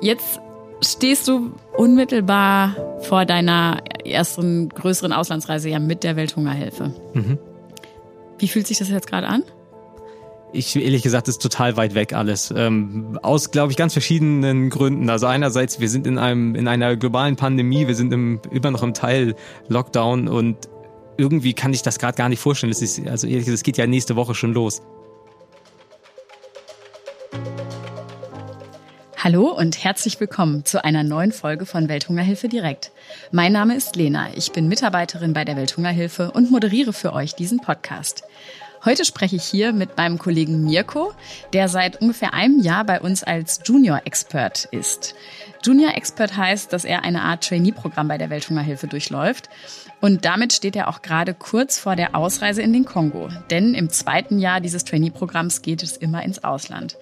Jetzt stehst du unmittelbar vor deiner ersten größeren Auslandsreise ja mit der Welthungerhilfe. Mhm. Wie fühlt sich das jetzt gerade an? Ich ehrlich gesagt, ist total weit weg alles. Ähm, aus, glaube ich, ganz verschiedenen Gründen. Also einerseits, wir sind in einem in einer globalen Pandemie, wir sind im, immer noch im Teil Lockdown und irgendwie kann ich das gerade gar nicht vorstellen. Ist, also ehrlich gesagt, es geht ja nächste Woche schon los. Hallo und herzlich willkommen zu einer neuen Folge von Welthungerhilfe direkt. Mein Name ist Lena, ich bin Mitarbeiterin bei der Welthungerhilfe und moderiere für euch diesen Podcast. Heute spreche ich hier mit meinem Kollegen Mirko, der seit ungefähr einem Jahr bei uns als Junior Expert ist. Junior Expert heißt, dass er eine Art Trainee-Programm bei der Welthungerhilfe durchläuft. Und damit steht er auch gerade kurz vor der Ausreise in den Kongo. Denn im zweiten Jahr dieses Trainee-Programms geht es immer ins Ausland.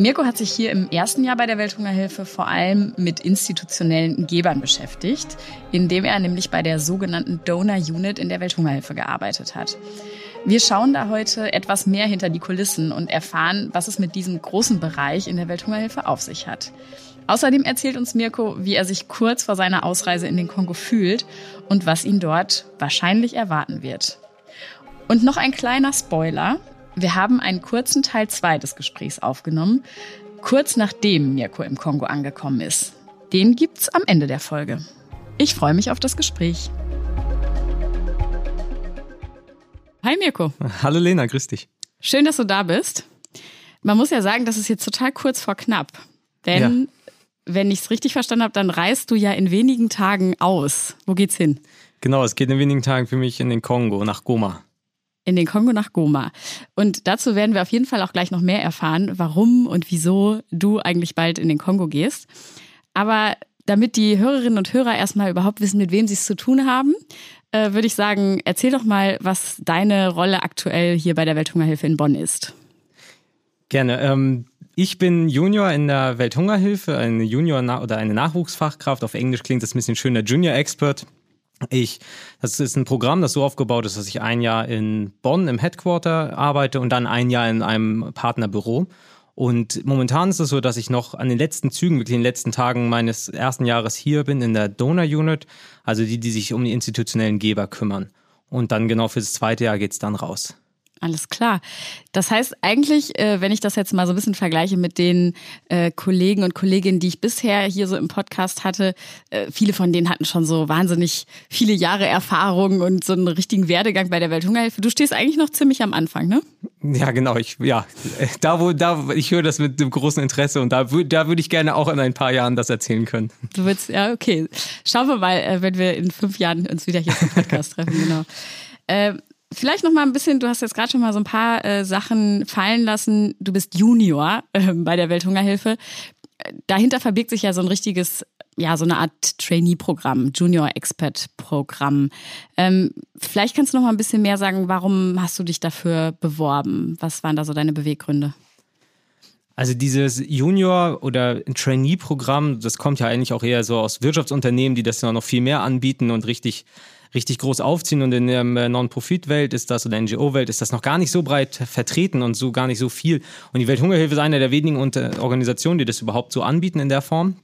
Mirko hat sich hier im ersten Jahr bei der Welthungerhilfe vor allem mit institutionellen Gebern beschäftigt, indem er nämlich bei der sogenannten Donor Unit in der Welthungerhilfe gearbeitet hat. Wir schauen da heute etwas mehr hinter die Kulissen und erfahren, was es mit diesem großen Bereich in der Welthungerhilfe auf sich hat. Außerdem erzählt uns Mirko, wie er sich kurz vor seiner Ausreise in den Kongo fühlt und was ihn dort wahrscheinlich erwarten wird. Und noch ein kleiner Spoiler. Wir haben einen kurzen Teil 2 des Gesprächs aufgenommen, kurz nachdem Mirko im Kongo angekommen ist. Den gibt's am Ende der Folge. Ich freue mich auf das Gespräch. Hi Mirko. Hallo Lena, grüß dich. Schön, dass du da bist. Man muss ja sagen, das ist jetzt total kurz vor knapp. Denn, ja. wenn ich es richtig verstanden habe, dann reist du ja in wenigen Tagen aus. Wo geht's hin? Genau, es geht in wenigen Tagen für mich in den Kongo, nach Goma in den Kongo nach Goma. Und dazu werden wir auf jeden Fall auch gleich noch mehr erfahren, warum und wieso du eigentlich bald in den Kongo gehst. Aber damit die Hörerinnen und Hörer erstmal überhaupt wissen, mit wem sie es zu tun haben, äh, würde ich sagen, erzähl doch mal, was deine Rolle aktuell hier bei der Welthungerhilfe in Bonn ist. Gerne. Ähm, ich bin Junior in der Welthungerhilfe, eine Junior- oder eine Nachwuchsfachkraft. Auf Englisch klingt das ein bisschen schöner Junior Expert. Ich, das ist ein Programm, das so aufgebaut ist, dass ich ein Jahr in Bonn im Headquarter arbeite und dann ein Jahr in einem Partnerbüro. Und momentan ist es so, dass ich noch an den letzten Zügen, wirklich in den letzten Tagen meines ersten Jahres hier bin in der Donor Unit, also die, die sich um die institutionellen Geber kümmern. Und dann genau fürs zweite Jahr geht's dann raus. Alles klar. Das heißt eigentlich, äh, wenn ich das jetzt mal so ein bisschen vergleiche mit den äh, Kollegen und Kolleginnen, die ich bisher hier so im Podcast hatte, äh, viele von denen hatten schon so wahnsinnig viele Jahre Erfahrung und so einen richtigen Werdegang bei der Welthungerhilfe. Du stehst eigentlich noch ziemlich am Anfang, ne? Ja, genau. Ich, ja, da wo, da, ich höre das mit dem großen Interesse und da, da würde ich gerne auch in ein paar Jahren das erzählen können. Du willst, ja, okay. Schauen wir mal, wenn wir in fünf Jahren uns wieder hier zum Podcast treffen, genau. Ähm, Vielleicht noch mal ein bisschen, du hast jetzt gerade schon mal so ein paar äh, Sachen fallen lassen. Du bist Junior äh, bei der Welthungerhilfe. Dahinter verbirgt sich ja so ein richtiges, ja, so eine Art Trainee-Programm, Junior-Expert-Programm. Ähm, vielleicht kannst du noch mal ein bisschen mehr sagen, warum hast du dich dafür beworben? Was waren da so deine Beweggründe? Also dieses Junior- oder Trainee-Programm, das kommt ja eigentlich auch eher so aus Wirtschaftsunternehmen, die das ja noch viel mehr anbieten und richtig richtig groß aufziehen und in der äh, Non-Profit-Welt ist das oder NGO-Welt ist das noch gar nicht so breit vertreten und so gar nicht so viel. Und die Welthungerhilfe ist eine der wenigen Organisationen, die das überhaupt so anbieten in der Form.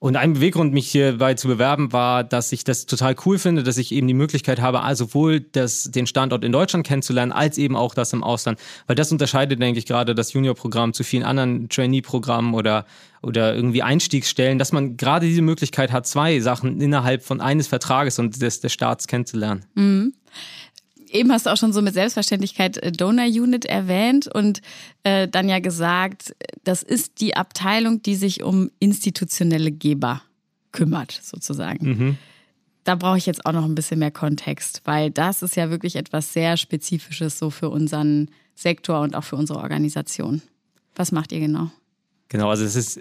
Und ein Beweggrund, mich hierbei zu bewerben, war, dass ich das total cool finde, dass ich eben die Möglichkeit habe, also sowohl das, den Standort in Deutschland kennenzulernen, als eben auch das im Ausland. Weil das unterscheidet, denke ich, gerade das Junior-Programm zu vielen anderen Trainee-Programmen oder, oder irgendwie Einstiegsstellen, dass man gerade diese Möglichkeit hat, zwei Sachen innerhalb von eines Vertrages und des, des Staats kennenzulernen. Mhm eben hast du auch schon so mit Selbstverständlichkeit äh, Donor Unit erwähnt und äh, dann ja gesagt, das ist die Abteilung, die sich um institutionelle Geber kümmert, sozusagen. Mhm. Da brauche ich jetzt auch noch ein bisschen mehr Kontext, weil das ist ja wirklich etwas sehr Spezifisches so für unseren Sektor und auch für unsere Organisation. Was macht ihr genau? Genau, also es ist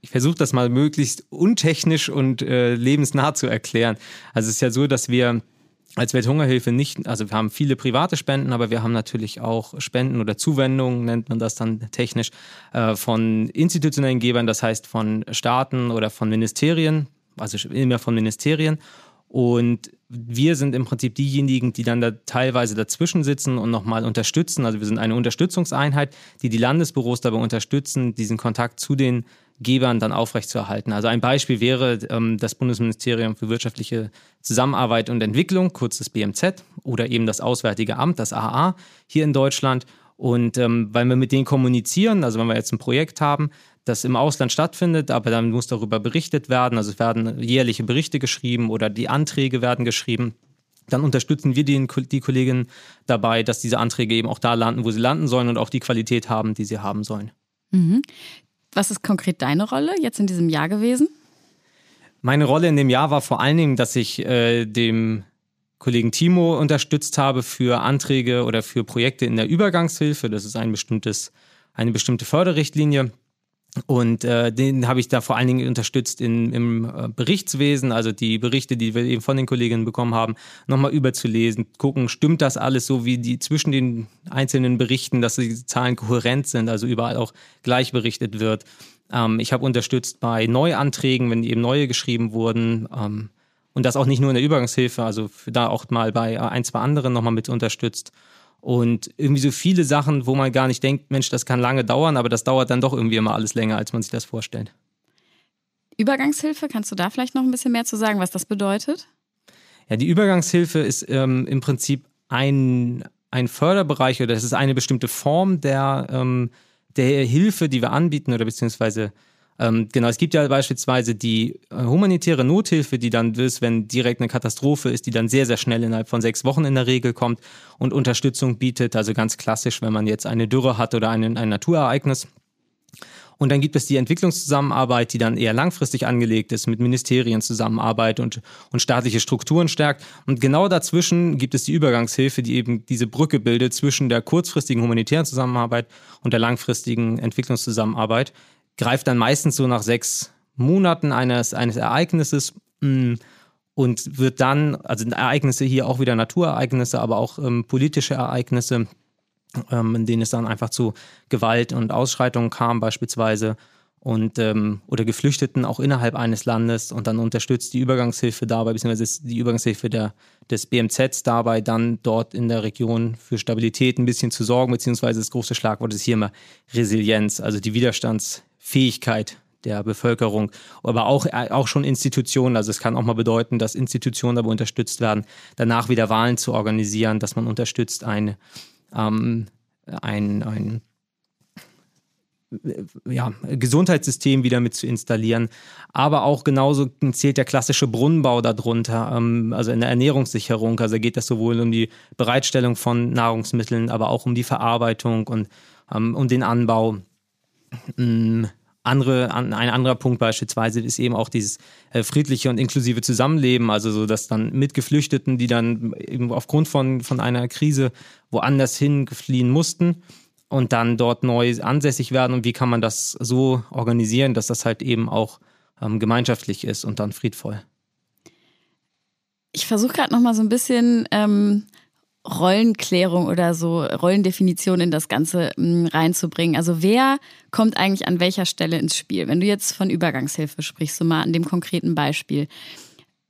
ich versuche das mal möglichst untechnisch und äh, lebensnah zu erklären. Also es ist ja so, dass wir als Welthungerhilfe nicht, also wir haben viele private Spenden, aber wir haben natürlich auch Spenden oder Zuwendungen, nennt man das dann technisch, äh, von institutionellen Gebern, das heißt von Staaten oder von Ministerien, also immer von Ministerien. Und wir sind im Prinzip diejenigen, die dann da teilweise dazwischen sitzen und nochmal unterstützen. Also wir sind eine Unterstützungseinheit, die die Landesbüros dabei unterstützen, diesen Kontakt zu den Gebern dann aufrechtzuerhalten. Also ein Beispiel wäre ähm, das Bundesministerium für wirtschaftliche Zusammenarbeit und Entwicklung, kurz das BMZ, oder eben das Auswärtige Amt, das AA hier in Deutschland. Und ähm, weil wir mit denen kommunizieren, also wenn wir jetzt ein Projekt haben, das im Ausland stattfindet, aber dann muss darüber berichtet werden. Also es werden jährliche Berichte geschrieben oder die Anträge werden geschrieben. Dann unterstützen wir die, die Kolleginnen dabei, dass diese Anträge eben auch da landen, wo sie landen sollen und auch die Qualität haben, die sie haben sollen. Mhm. Was ist konkret deine Rolle jetzt in diesem Jahr gewesen? Meine Rolle in dem Jahr war vor allen Dingen, dass ich äh, dem Kollegen Timo unterstützt habe für Anträge oder für Projekte in der Übergangshilfe. Das ist ein bestimmtes, eine bestimmte Förderrichtlinie. Und äh, den habe ich da vor allen Dingen unterstützt in, im äh, Berichtswesen, also die Berichte, die wir eben von den Kolleginnen bekommen haben, nochmal überzulesen, gucken, stimmt das alles so, wie die zwischen den einzelnen Berichten, dass die Zahlen kohärent sind, also überall auch gleich berichtet wird. Ähm, ich habe unterstützt bei Neuanträgen, wenn eben neue geschrieben wurden. Ähm, und das auch nicht nur in der Übergangshilfe, also da auch mal bei ein, zwei anderen nochmal mit unterstützt. Und irgendwie so viele Sachen, wo man gar nicht denkt, Mensch, das kann lange dauern, aber das dauert dann doch irgendwie immer alles länger, als man sich das vorstellt. Übergangshilfe, kannst du da vielleicht noch ein bisschen mehr zu sagen, was das bedeutet? Ja, die Übergangshilfe ist ähm, im Prinzip ein, ein Förderbereich oder es ist eine bestimmte Form der, ähm, der Hilfe, die wir anbieten oder beziehungsweise ähm, genau, es gibt ja beispielsweise die äh, humanitäre Nothilfe, die dann ist, wenn direkt eine Katastrophe ist, die dann sehr, sehr schnell innerhalb von sechs Wochen in der Regel kommt und Unterstützung bietet. Also ganz klassisch, wenn man jetzt eine Dürre hat oder ein, ein Naturereignis. Und dann gibt es die Entwicklungszusammenarbeit, die dann eher langfristig angelegt ist, mit Ministerien zusammenarbeitet und, und staatliche Strukturen stärkt. Und genau dazwischen gibt es die Übergangshilfe, die eben diese Brücke bildet zwischen der kurzfristigen humanitären Zusammenarbeit und der langfristigen Entwicklungszusammenarbeit greift dann meistens so nach sechs Monaten eines, eines Ereignisses mm, und wird dann, also Ereignisse hier auch wieder Naturereignisse, aber auch ähm, politische Ereignisse, ähm, in denen es dann einfach zu Gewalt und Ausschreitungen kam beispielsweise und ähm, oder Geflüchteten auch innerhalb eines Landes und dann unterstützt die Übergangshilfe dabei, beziehungsweise die Übergangshilfe der, des BMZs dabei, dann dort in der Region für Stabilität ein bisschen zu sorgen, beziehungsweise das große Schlagwort ist hier immer Resilienz, also die Widerstands Fähigkeit der Bevölkerung, aber auch, äh, auch schon Institutionen. Also es kann auch mal bedeuten, dass Institutionen dabei unterstützt werden, danach wieder Wahlen zu organisieren, dass man unterstützt, ein, ähm, ein, ein äh, ja, Gesundheitssystem wieder mit zu installieren. Aber auch genauso zählt der klassische Brunnenbau darunter, ähm, also in der Ernährungssicherung. Also geht das sowohl um die Bereitstellung von Nahrungsmitteln, aber auch um die Verarbeitung und ähm, um den Anbau. Andere, ein anderer Punkt beispielsweise ist eben auch dieses äh, friedliche und inklusive Zusammenleben, also so, dass dann mit Geflüchteten, die dann eben aufgrund von, von einer Krise woanders hin fliehen mussten und dann dort neu ansässig werden und wie kann man das so organisieren, dass das halt eben auch ähm, gemeinschaftlich ist und dann friedvoll. Ich versuche gerade noch mal so ein bisschen ähm, Rollenklärung oder so Rollendefinition in das Ganze mm, reinzubringen. Also wer kommt eigentlich an welcher Stelle ins Spiel? Wenn du jetzt von Übergangshilfe sprichst, so mal an dem konkreten Beispiel.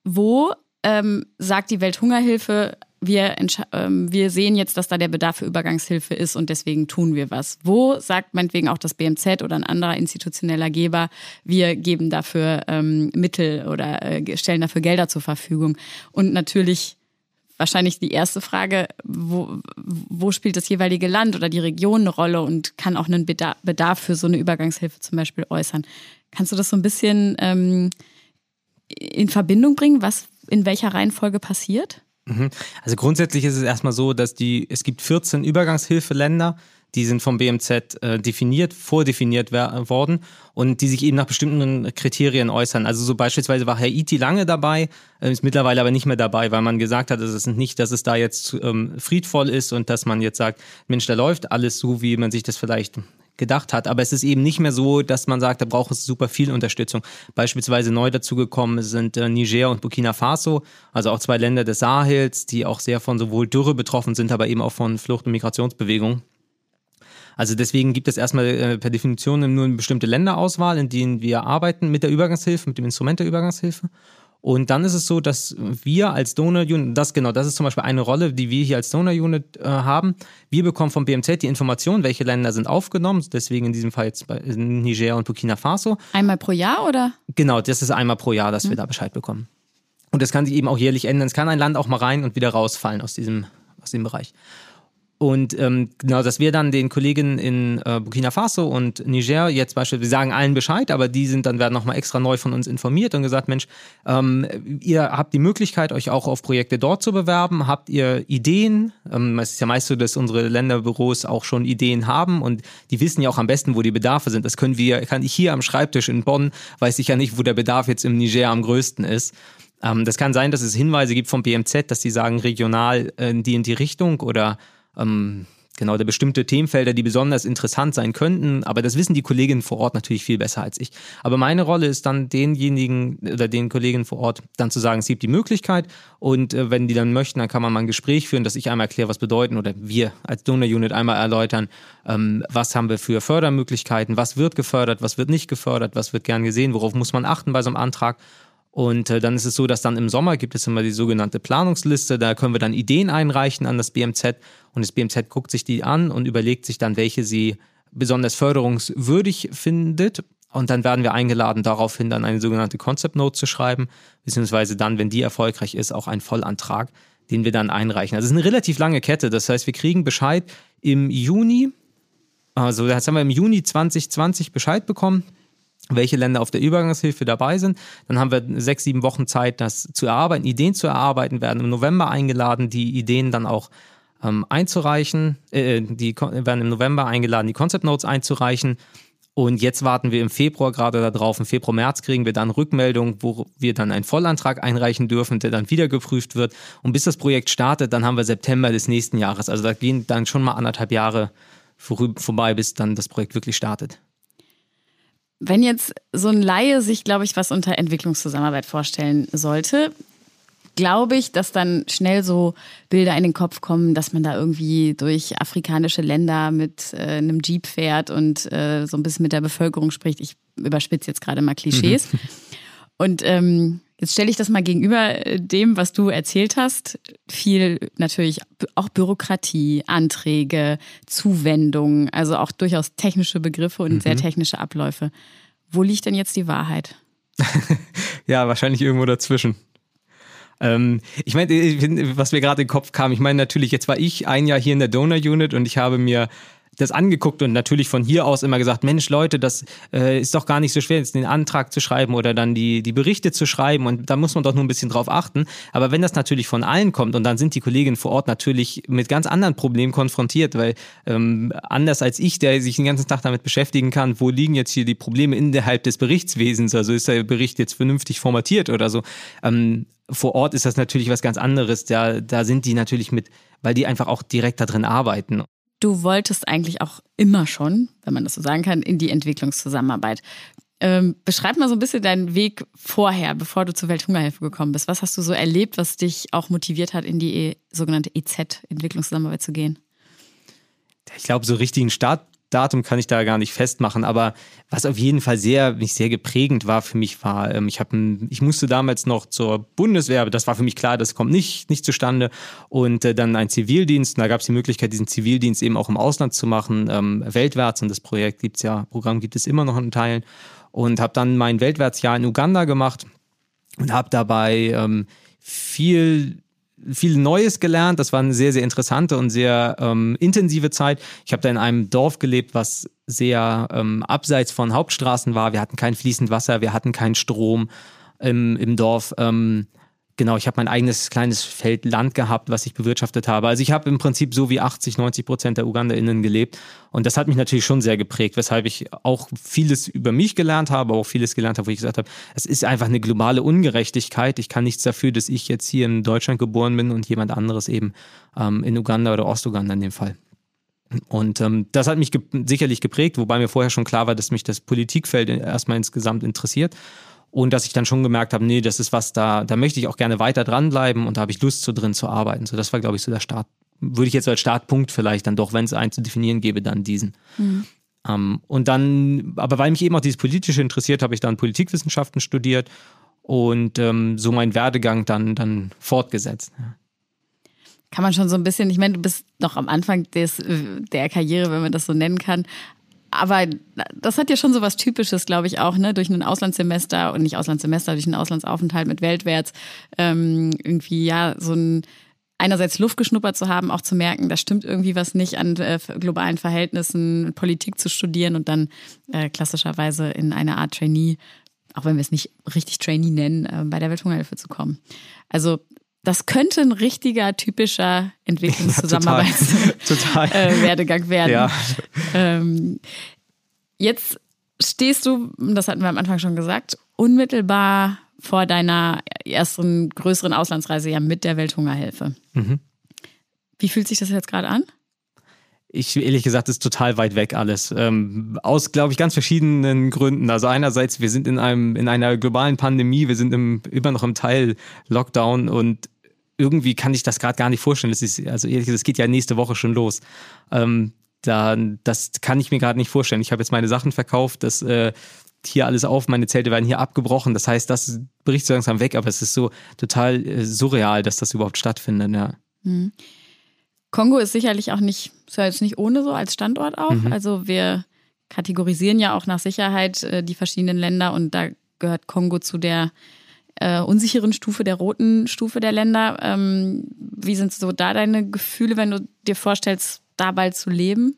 Wo ähm, sagt die Welthungerhilfe, wir, ähm, wir sehen jetzt, dass da der Bedarf für Übergangshilfe ist und deswegen tun wir was. Wo sagt meinetwegen auch das BMZ oder ein anderer institutioneller Geber, wir geben dafür ähm, Mittel oder äh, stellen dafür Gelder zur Verfügung. Und natürlich wahrscheinlich die erste Frage, wo, wo spielt das jeweilige Land oder die Region eine Rolle und kann auch einen Bedarf für so eine Übergangshilfe zum Beispiel äußern. Kannst du das so ein bisschen ähm, in Verbindung bringen, was in welcher Reihenfolge passiert? Mhm. Also grundsätzlich ist es erstmal so, dass die, es gibt 14 Übergangshilfeländer, die sind vom BMZ äh, definiert, vordefiniert worden und die sich eben nach bestimmten Kriterien äußern. Also so beispielsweise war Haiti lange dabei, äh, ist mittlerweile aber nicht mehr dabei, weil man gesagt hat, dass es nicht, dass es da jetzt ähm, friedvoll ist und dass man jetzt sagt, Mensch, da läuft alles so, wie man sich das vielleicht gedacht hat. Aber es ist eben nicht mehr so, dass man sagt, da braucht es super viel Unterstützung. Beispielsweise neu dazugekommen sind äh, Niger und Burkina Faso, also auch zwei Länder des Sahels, die auch sehr von sowohl Dürre betroffen sind, aber eben auch von Flucht- und Migrationsbewegungen. Also deswegen gibt es erstmal äh, per Definition nur eine bestimmte Länderauswahl, in denen wir arbeiten mit der Übergangshilfe, mit dem Instrument der Übergangshilfe. Und dann ist es so, dass wir als Donor Unit, das genau, das ist zum Beispiel eine Rolle, die wir hier als Donor Unit äh, haben. Wir bekommen vom BMZ die Information, welche Länder sind aufgenommen. Deswegen in diesem Fall jetzt bei Niger und Burkina Faso. Einmal pro Jahr oder? Genau, das ist einmal pro Jahr, dass mhm. wir da Bescheid bekommen. Und das kann sich eben auch jährlich ändern. Es kann ein Land auch mal rein und wieder rausfallen aus diesem, aus dem Bereich. Und ähm, genau, dass wir dann den Kollegen in äh, Burkina Faso und Niger jetzt beispielsweise, wir sagen allen Bescheid, aber die sind dann werden nochmal extra neu von uns informiert und gesagt, Mensch, ähm, ihr habt die Möglichkeit, euch auch auf Projekte dort zu bewerben. Habt ihr Ideen? Ähm, es ist ja meist so, dass unsere Länderbüros auch schon Ideen haben und die wissen ja auch am besten, wo die Bedarfe sind. Das können wir, kann ich hier am Schreibtisch in Bonn, weiß ich ja nicht, wo der Bedarf jetzt im Niger am größten ist. Ähm, das kann sein, dass es Hinweise gibt vom BMZ, dass die sagen, regional äh, die in die Richtung oder ähm, genau, da bestimmte Themenfelder, die besonders interessant sein könnten. Aber das wissen die Kolleginnen vor Ort natürlich viel besser als ich. Aber meine Rolle ist dann denjenigen oder den Kollegen vor Ort dann zu sagen, es gibt die Möglichkeit und äh, wenn die dann möchten, dann kann man mal ein Gespräch führen, dass ich einmal erkläre, was bedeuten oder wir als Donor Unit einmal erläutern, ähm, was haben wir für Fördermöglichkeiten, was wird gefördert, was wird nicht gefördert, was wird gern gesehen, worauf muss man achten bei so einem Antrag. Und äh, dann ist es so, dass dann im Sommer gibt es immer die sogenannte Planungsliste. Da können wir dann Ideen einreichen an das BMZ und das BMZ guckt sich die an und überlegt sich dann, welche sie besonders förderungswürdig findet. Und dann werden wir eingeladen, daraufhin dann eine sogenannte Concept Note zu schreiben, beziehungsweise dann, wenn die erfolgreich ist, auch einen Vollantrag, den wir dann einreichen. Also es ist eine relativ lange Kette. Das heißt, wir kriegen Bescheid im Juni, also jetzt haben wir im Juni 2020 Bescheid bekommen welche Länder auf der Übergangshilfe dabei sind. Dann haben wir sechs, sieben Wochen Zeit, das zu erarbeiten, Ideen zu erarbeiten, werden im November eingeladen, die Ideen dann auch ähm, einzureichen. Äh, die werden im November eingeladen, die Concept Notes einzureichen. Und jetzt warten wir im Februar gerade darauf. Im Februar, März kriegen wir dann Rückmeldung, wo wir dann einen Vollantrag einreichen dürfen, der dann wieder geprüft wird. Und bis das Projekt startet, dann haben wir September des nächsten Jahres. Also da gehen dann schon mal anderthalb Jahre vorbei, bis dann das Projekt wirklich startet. Wenn jetzt so ein Laie sich, glaube ich, was unter Entwicklungszusammenarbeit vorstellen sollte, glaube ich, dass dann schnell so Bilder in den Kopf kommen, dass man da irgendwie durch afrikanische Länder mit äh, einem Jeep fährt und äh, so ein bisschen mit der Bevölkerung spricht. Ich überspitze jetzt gerade mal Klischees. Mhm. Und ähm, jetzt stelle ich das mal gegenüber äh, dem, was du erzählt hast. Viel natürlich auch Bürokratie, Anträge, Zuwendungen, also auch durchaus technische Begriffe und mhm. sehr technische Abläufe. Wo liegt denn jetzt die Wahrheit? ja, wahrscheinlich irgendwo dazwischen. Ähm, ich meine, was mir gerade in den Kopf kam, ich meine natürlich, jetzt war ich ein Jahr hier in der Donor Unit und ich habe mir das angeguckt und natürlich von hier aus immer gesagt, Mensch Leute, das äh, ist doch gar nicht so schwer, jetzt den Antrag zu schreiben oder dann die, die Berichte zu schreiben und da muss man doch nur ein bisschen drauf achten. Aber wenn das natürlich von allen kommt und dann sind die Kolleginnen vor Ort natürlich mit ganz anderen Problemen konfrontiert, weil ähm, anders als ich, der sich den ganzen Tag damit beschäftigen kann, wo liegen jetzt hier die Probleme innerhalb des Berichtswesens, also ist der Bericht jetzt vernünftig formatiert oder so, ähm, vor Ort ist das natürlich was ganz anderes. Da, da sind die natürlich mit, weil die einfach auch direkt da drin arbeiten. Du wolltest eigentlich auch immer schon, wenn man das so sagen kann, in die Entwicklungszusammenarbeit. Ähm, beschreib mal so ein bisschen deinen Weg vorher, bevor du zur Welthungerhilfe gekommen bist. Was hast du so erlebt, was dich auch motiviert hat, in die e sogenannte EZ, Entwicklungszusammenarbeit zu gehen? Ich glaube, so richtigen Start Datum kann ich da gar nicht festmachen, aber was auf jeden Fall sehr, mich sehr geprägend war für mich war, ähm, ich habe, ich musste damals noch zur Bundeswehr, das war für mich klar, das kommt nicht, nicht zustande. Und äh, dann ein Zivildienst, und da gab es die Möglichkeit, diesen Zivildienst eben auch im Ausland zu machen, ähm, weltwärts. Und das Projekt gibt's ja, Programm gibt es immer noch in Teilen. Und habe dann mein Weltwärtsjahr in Uganda gemacht und habe dabei ähm, viel viel Neues gelernt. Das war eine sehr, sehr interessante und sehr ähm, intensive Zeit. Ich habe da in einem Dorf gelebt, was sehr ähm, abseits von Hauptstraßen war. Wir hatten kein fließend Wasser, wir hatten keinen Strom im, im Dorf. Ähm, Genau, ich habe mein eigenes kleines Feld Land gehabt, was ich bewirtschaftet habe. Also ich habe im Prinzip so wie 80, 90 Prozent der UgandaInnen gelebt. Und das hat mich natürlich schon sehr geprägt, weshalb ich auch vieles über mich gelernt habe, auch vieles gelernt habe, wo ich gesagt habe, es ist einfach eine globale Ungerechtigkeit. Ich kann nichts dafür, dass ich jetzt hier in Deutschland geboren bin und jemand anderes eben ähm, in Uganda oder Ostuganda in dem Fall. Und ähm, das hat mich ge sicherlich geprägt, wobei mir vorher schon klar war, dass mich das Politikfeld erstmal insgesamt interessiert. Und dass ich dann schon gemerkt habe, nee, das ist was, da, da möchte ich auch gerne weiter dranbleiben und da habe ich Lust so drin zu arbeiten. So, das war, glaube ich, so der Start. Würde ich jetzt als Startpunkt vielleicht dann doch, wenn es einen zu definieren gäbe, dann diesen. Mhm. Um, ähm, und dann, aber weil mich eben auch dieses Politische interessiert, habe ich dann Politikwissenschaften studiert und ähm, so mein Werdegang dann, dann fortgesetzt. Ja. Kann man schon so ein bisschen, ich meine, du bist noch am Anfang des, der Karriere, wenn man das so nennen kann. Aber das hat ja schon so was Typisches, glaube ich, auch, ne? Durch ein Auslandssemester und nicht Auslandssemester, durch einen Auslandsaufenthalt mit Weltwärts, ähm, irgendwie ja so ein einerseits Luft geschnuppert zu haben, auch zu merken, da stimmt irgendwie was nicht an äh, globalen Verhältnissen, Politik zu studieren und dann äh, klassischerweise in eine Art Trainee, auch wenn wir es nicht richtig Trainee nennen, äh, bei der Welthungerhilfe zu kommen. Also das könnte ein richtiger, typischer Entwicklungszusammenarbeitswerdegang ja, werden. Ja. Ähm, jetzt stehst du, das hatten wir am Anfang schon gesagt, unmittelbar vor deiner ersten größeren Auslandsreise ja mit der Welthungerhilfe. Mhm. Wie fühlt sich das jetzt gerade an? Ich ehrlich gesagt, ist total weit weg alles. Ähm, aus, glaube ich, ganz verschiedenen Gründen. Also einerseits, wir sind in einem in einer globalen Pandemie, wir sind im, immer noch im Teil Lockdown und irgendwie kann ich das gerade gar nicht vorstellen. Das ist, also ehrlich gesagt, es geht ja nächste Woche schon los. Ähm, da, das kann ich mir gerade nicht vorstellen. Ich habe jetzt meine Sachen verkauft, das äh, hier alles auf, meine Zelte werden hier abgebrochen. Das heißt, das bricht so langsam weg, aber es ist so total äh, surreal, dass das überhaupt stattfindet, ja. Mhm. Kongo ist sicherlich auch nicht, ist ja jetzt nicht ohne so als Standort auch. Mhm. Also wir kategorisieren ja auch nach Sicherheit äh, die verschiedenen Länder und da gehört Kongo zu der äh, unsicheren Stufe, der roten Stufe der Länder. Ähm, wie sind so da deine Gefühle, wenn du dir vorstellst, da bald zu leben?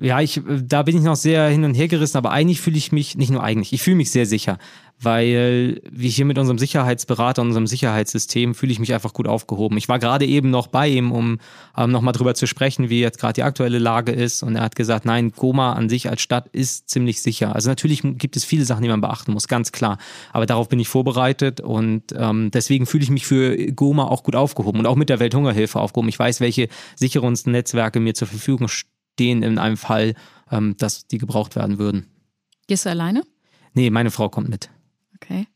Ja, ich, da bin ich noch sehr hin und her gerissen, aber eigentlich fühle ich mich, nicht nur eigentlich, ich fühle mich sehr sicher weil wie hier mit unserem Sicherheitsberater, unserem Sicherheitssystem fühle ich mich einfach gut aufgehoben. Ich war gerade eben noch bei ihm, um ähm, nochmal drüber zu sprechen, wie jetzt gerade die aktuelle Lage ist. Und er hat gesagt, nein, Goma an sich als Stadt ist ziemlich sicher. Also natürlich gibt es viele Sachen, die man beachten muss, ganz klar. Aber darauf bin ich vorbereitet und ähm, deswegen fühle ich mich für Goma auch gut aufgehoben und auch mit der Welthungerhilfe aufgehoben. Ich weiß, welche Sicherungsnetzwerke mir zur Verfügung stehen in einem Fall, ähm, dass die gebraucht werden würden. Gehst du alleine? Nee, meine Frau kommt mit. Okay.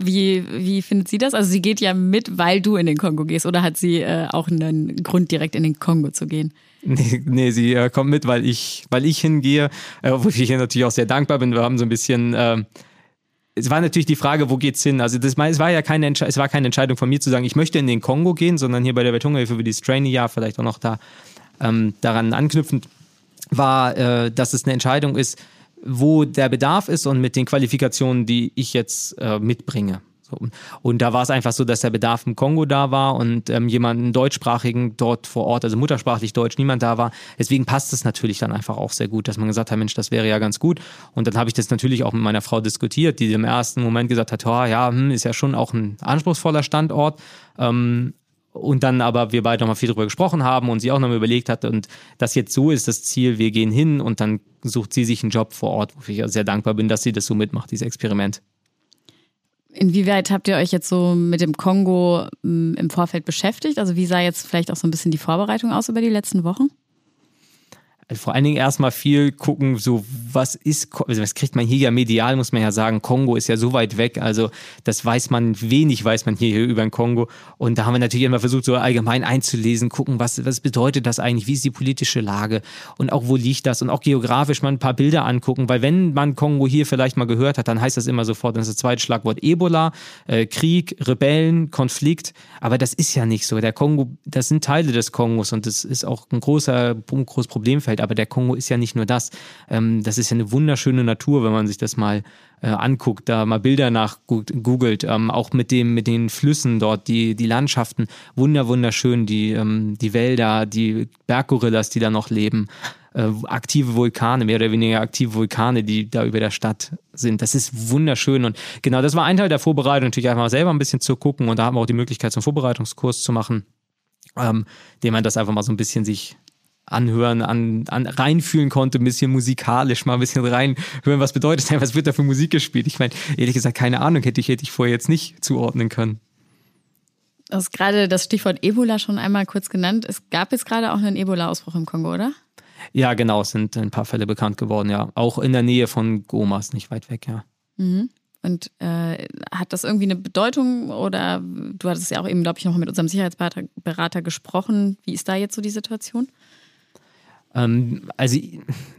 Wie, wie findet sie das? Also sie geht ja mit, weil du in den Kongo gehst oder hat sie äh, auch einen Grund, direkt in den Kongo zu gehen? Nee, nee sie äh, kommt mit, weil ich, weil ich hingehe, äh, wo ich hier natürlich auch sehr dankbar bin. Wir haben so ein bisschen äh, es war natürlich die Frage, wo geht's hin? Also das, es war ja keine, es war keine Entscheidung von mir zu sagen, ich möchte in den Kongo gehen, sondern hier bei der Welthungerhilfe für dieses Trainee-Jahr vielleicht auch noch da ähm, daran anknüpfend war, äh, dass es eine Entscheidung ist, wo der Bedarf ist und mit den Qualifikationen, die ich jetzt äh, mitbringe. So. Und da war es einfach so, dass der Bedarf im Kongo da war und ähm, jemanden deutschsprachigen dort vor Ort, also muttersprachlich Deutsch, niemand da war. Deswegen passt es natürlich dann einfach auch sehr gut, dass man gesagt hat, Mensch, das wäre ja ganz gut. Und dann habe ich das natürlich auch mit meiner Frau diskutiert, die im ersten Moment gesagt hat, oh, ja, hm, ist ja schon auch ein anspruchsvoller Standort. Ähm, und dann aber wir beide nochmal viel darüber gesprochen haben und sie auch nochmal überlegt hat und das jetzt so ist das Ziel, wir gehen hin und dann sucht sie sich einen Job vor Ort, wo ich sehr dankbar bin, dass sie das so mitmacht, dieses Experiment. Inwieweit habt ihr euch jetzt so mit dem Kongo mm, im Vorfeld beschäftigt? Also wie sah jetzt vielleicht auch so ein bisschen die Vorbereitung aus über die letzten Wochen? Also vor allen Dingen erstmal viel gucken, so was ist, also was kriegt man hier ja medial, muss man ja sagen. Kongo ist ja so weit weg, also das weiß man, wenig weiß man hier über den Kongo. Und da haben wir natürlich immer versucht, so allgemein einzulesen, gucken, was, was bedeutet das eigentlich, wie ist die politische Lage und auch wo liegt das und auch geografisch mal ein paar Bilder angucken, weil wenn man Kongo hier vielleicht mal gehört hat, dann heißt das immer sofort, das ist das zweite Schlagwort Ebola, äh, Krieg, Rebellen, Konflikt. Aber das ist ja nicht so. Der Kongo, das sind Teile des Kongos und das ist auch ein großer, ein großes Problemfeld Umwelt. Aber der Kongo ist ja nicht nur das. Ähm, das ist ja eine wunderschöne Natur, wenn man sich das mal äh, anguckt, da mal Bilder nach googelt, ähm, auch mit dem, mit den Flüssen dort, die, die Landschaften, wunder, wunderschön, die, ähm, die Wälder, die Berggorillas, die da noch leben, äh, aktive Vulkane, mehr oder weniger aktive Vulkane, die da über der Stadt sind. Das ist wunderschön und genau, das war ein Teil der Vorbereitung, natürlich einfach mal selber ein bisschen zu gucken und da haben wir auch die Möglichkeit, so einen Vorbereitungskurs zu machen, ähm, den man das einfach mal so ein bisschen sich anhören, an, an reinfühlen konnte, ein bisschen musikalisch mal ein bisschen reinhören, was bedeutet denn, was wird da für Musik gespielt? Ich meine, ehrlich gesagt, keine Ahnung, hätte ich, hätte ich vorher jetzt nicht zuordnen können. Du hast gerade das Stichwort Ebola schon einmal kurz genannt. Es gab jetzt gerade auch einen Ebola-Ausbruch im Kongo, oder? Ja, genau, es sind ein paar Fälle bekannt geworden, ja. Auch in der Nähe von Gomas, nicht weit weg, ja. Mhm. Und äh, hat das irgendwie eine Bedeutung oder du hattest ja auch eben, glaube ich, noch mit unserem Sicherheitsberater gesprochen. Wie ist da jetzt so die Situation? Ähm, also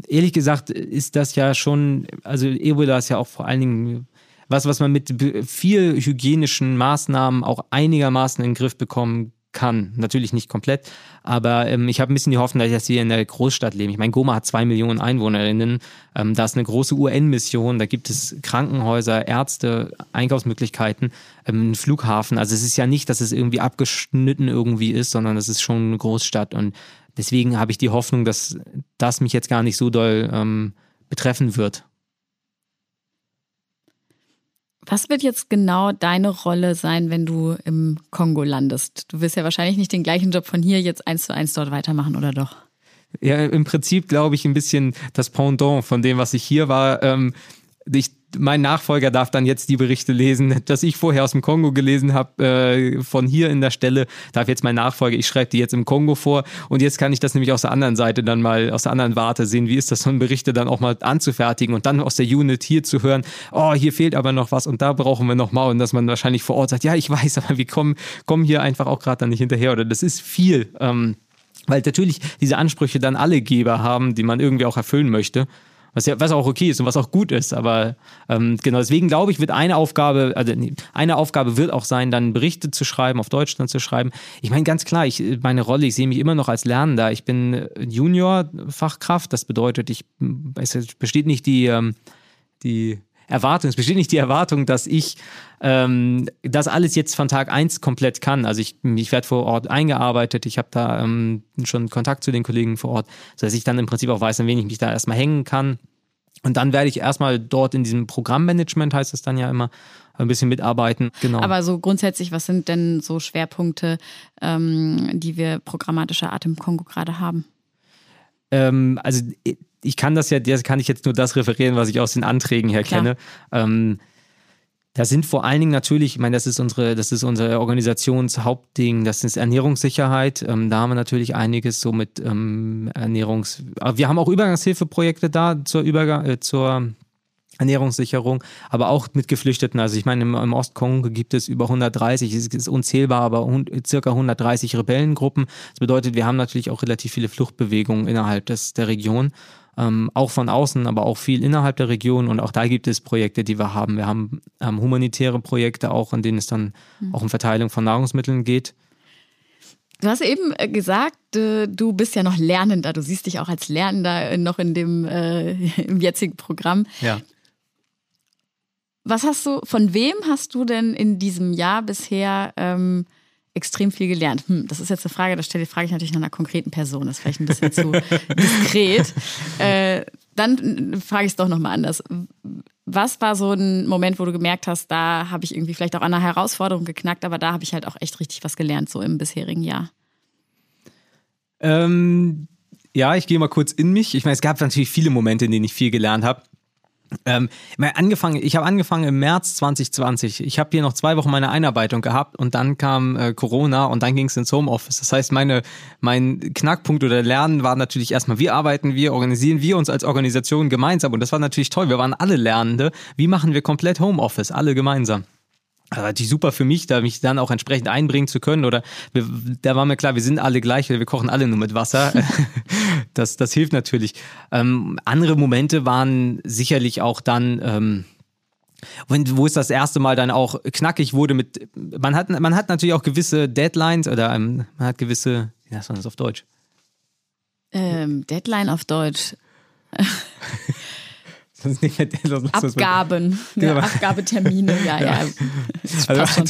ehrlich gesagt ist das ja schon, also Ebola ist ja auch vor allen Dingen was, was man mit viel hygienischen Maßnahmen auch einigermaßen in den Griff bekommen kann. Natürlich nicht komplett, aber ähm, ich habe ein bisschen die Hoffnung, dass wir in der Großstadt leben. Ich meine, Goma hat zwei Millionen Einwohnerinnen. Ähm, da ist eine große UN-Mission. Da gibt es Krankenhäuser, Ärzte, Einkaufsmöglichkeiten, ähm, einen Flughafen. Also es ist ja nicht, dass es irgendwie abgeschnitten irgendwie ist, sondern es ist schon eine Großstadt. Und deswegen habe ich die Hoffnung, dass das mich jetzt gar nicht so doll ähm, betreffen wird. Was wird jetzt genau deine Rolle sein, wenn du im Kongo landest? Du wirst ja wahrscheinlich nicht den gleichen Job von hier jetzt eins zu eins dort weitermachen, oder doch? Ja, im Prinzip glaube ich ein bisschen das Pendant von dem, was ich hier war. Ähm, ich mein Nachfolger darf dann jetzt die Berichte lesen, dass ich vorher aus dem Kongo gelesen habe, äh, von hier in der Stelle, darf jetzt mein Nachfolger, ich schreibe die jetzt im Kongo vor. Und jetzt kann ich das nämlich aus der anderen Seite dann mal, aus der anderen Warte sehen, wie ist das, so ein Berichte dann auch mal anzufertigen und dann aus der Unit hier zu hören, oh, hier fehlt aber noch was und da brauchen wir noch mal. Und dass man wahrscheinlich vor Ort sagt, ja, ich weiß, aber wir kommen, kommen hier einfach auch gerade dann nicht hinterher. Oder das ist viel, ähm, weil natürlich diese Ansprüche dann alle Geber haben, die man irgendwie auch erfüllen möchte. Was ja, was auch okay ist und was auch gut ist. Aber ähm, genau, deswegen glaube ich, wird eine Aufgabe, also eine Aufgabe wird auch sein, dann Berichte zu schreiben, auf Deutsch dann zu schreiben. Ich meine, ganz klar, ich, meine Rolle, ich sehe mich immer noch als Lernender. Ich bin Junior-Fachkraft, das bedeutet, ich, es besteht nicht die, ähm, die Erwartung, es besteht nicht die Erwartung, dass ich ähm, das alles jetzt von Tag 1 komplett kann. Also ich, ich werde vor Ort eingearbeitet, ich habe da ähm, schon Kontakt zu den Kollegen vor Ort, sodass ich dann im Prinzip auch weiß, an wen ich mich da erstmal hängen kann. Und dann werde ich erstmal dort in diesem Programmmanagement, heißt es dann ja immer, ein bisschen mitarbeiten. Genau. Aber so grundsätzlich, was sind denn so Schwerpunkte, ähm, die wir programmatischer Art im Kongo gerade haben? Ähm, also ich kann das ja, das kann ich jetzt nur das referieren, was ich aus den Anträgen her kenne. Ähm, da sind vor allen Dingen natürlich, ich meine, das ist unsere, das ist unser Organisationshauptding, das ist Ernährungssicherheit. Ähm, da haben wir natürlich einiges so mit ähm, Ernährungs. Wir haben auch Übergangshilfeprojekte da zur Übergang, äh, zur Ernährungssicherung, aber auch mit Geflüchteten. Also ich meine, im, im Ostkongo gibt es über 130, es ist unzählbar, aber circa 130 Rebellengruppen. Das bedeutet, wir haben natürlich auch relativ viele Fluchtbewegungen innerhalb des, der Region ähm, auch von außen, aber auch viel innerhalb der Region. Und auch da gibt es Projekte, die wir haben. Wir haben ähm, humanitäre Projekte auch, in denen es dann mhm. auch um Verteilung von Nahrungsmitteln geht. Du hast eben äh, gesagt, äh, du bist ja noch Lernender. Du siehst dich auch als Lernender noch in dem äh, im jetzigen Programm. Ja. Was hast du, von wem hast du denn in diesem Jahr bisher ähm, extrem viel gelernt? Hm, das ist jetzt eine Frage, da stelle frage ich natürlich nach einer konkreten Person. Das ist vielleicht ein bisschen zu diskret. Äh, dann frage ich es doch nochmal anders. Was war so ein Moment, wo du gemerkt hast, da habe ich irgendwie vielleicht auch an einer Herausforderung geknackt, aber da habe ich halt auch echt richtig was gelernt, so im bisherigen Jahr? Ähm, ja, ich gehe mal kurz in mich. Ich meine, es gab natürlich viele Momente, in denen ich viel gelernt habe. Ähm, angefangen, ich habe angefangen im März 2020. Ich habe hier noch zwei Wochen meine Einarbeitung gehabt und dann kam äh, Corona und dann ging es ins Homeoffice. Das heißt, meine, mein Knackpunkt oder Lernen war natürlich erstmal, wie arbeiten wir, organisieren wir uns als Organisation gemeinsam und das war natürlich toll. Wir waren alle Lernende. Wie machen wir komplett Homeoffice, alle gemeinsam? Also natürlich super für mich, da mich dann auch entsprechend einbringen zu können. Oder wir, da war mir klar, wir sind alle gleich, wir kochen alle nur mit Wasser. das, das hilft natürlich. Ähm, andere Momente waren sicherlich auch dann. Ähm, wo es das erste Mal dann auch knackig wurde mit, man hat, man hat natürlich auch gewisse Deadlines oder ähm, man hat gewisse, wie heißt man das auf Deutsch? Ähm, Deadline auf Deutsch. Abgaben, ne, genau. Abgabetermine, ja, ja. Also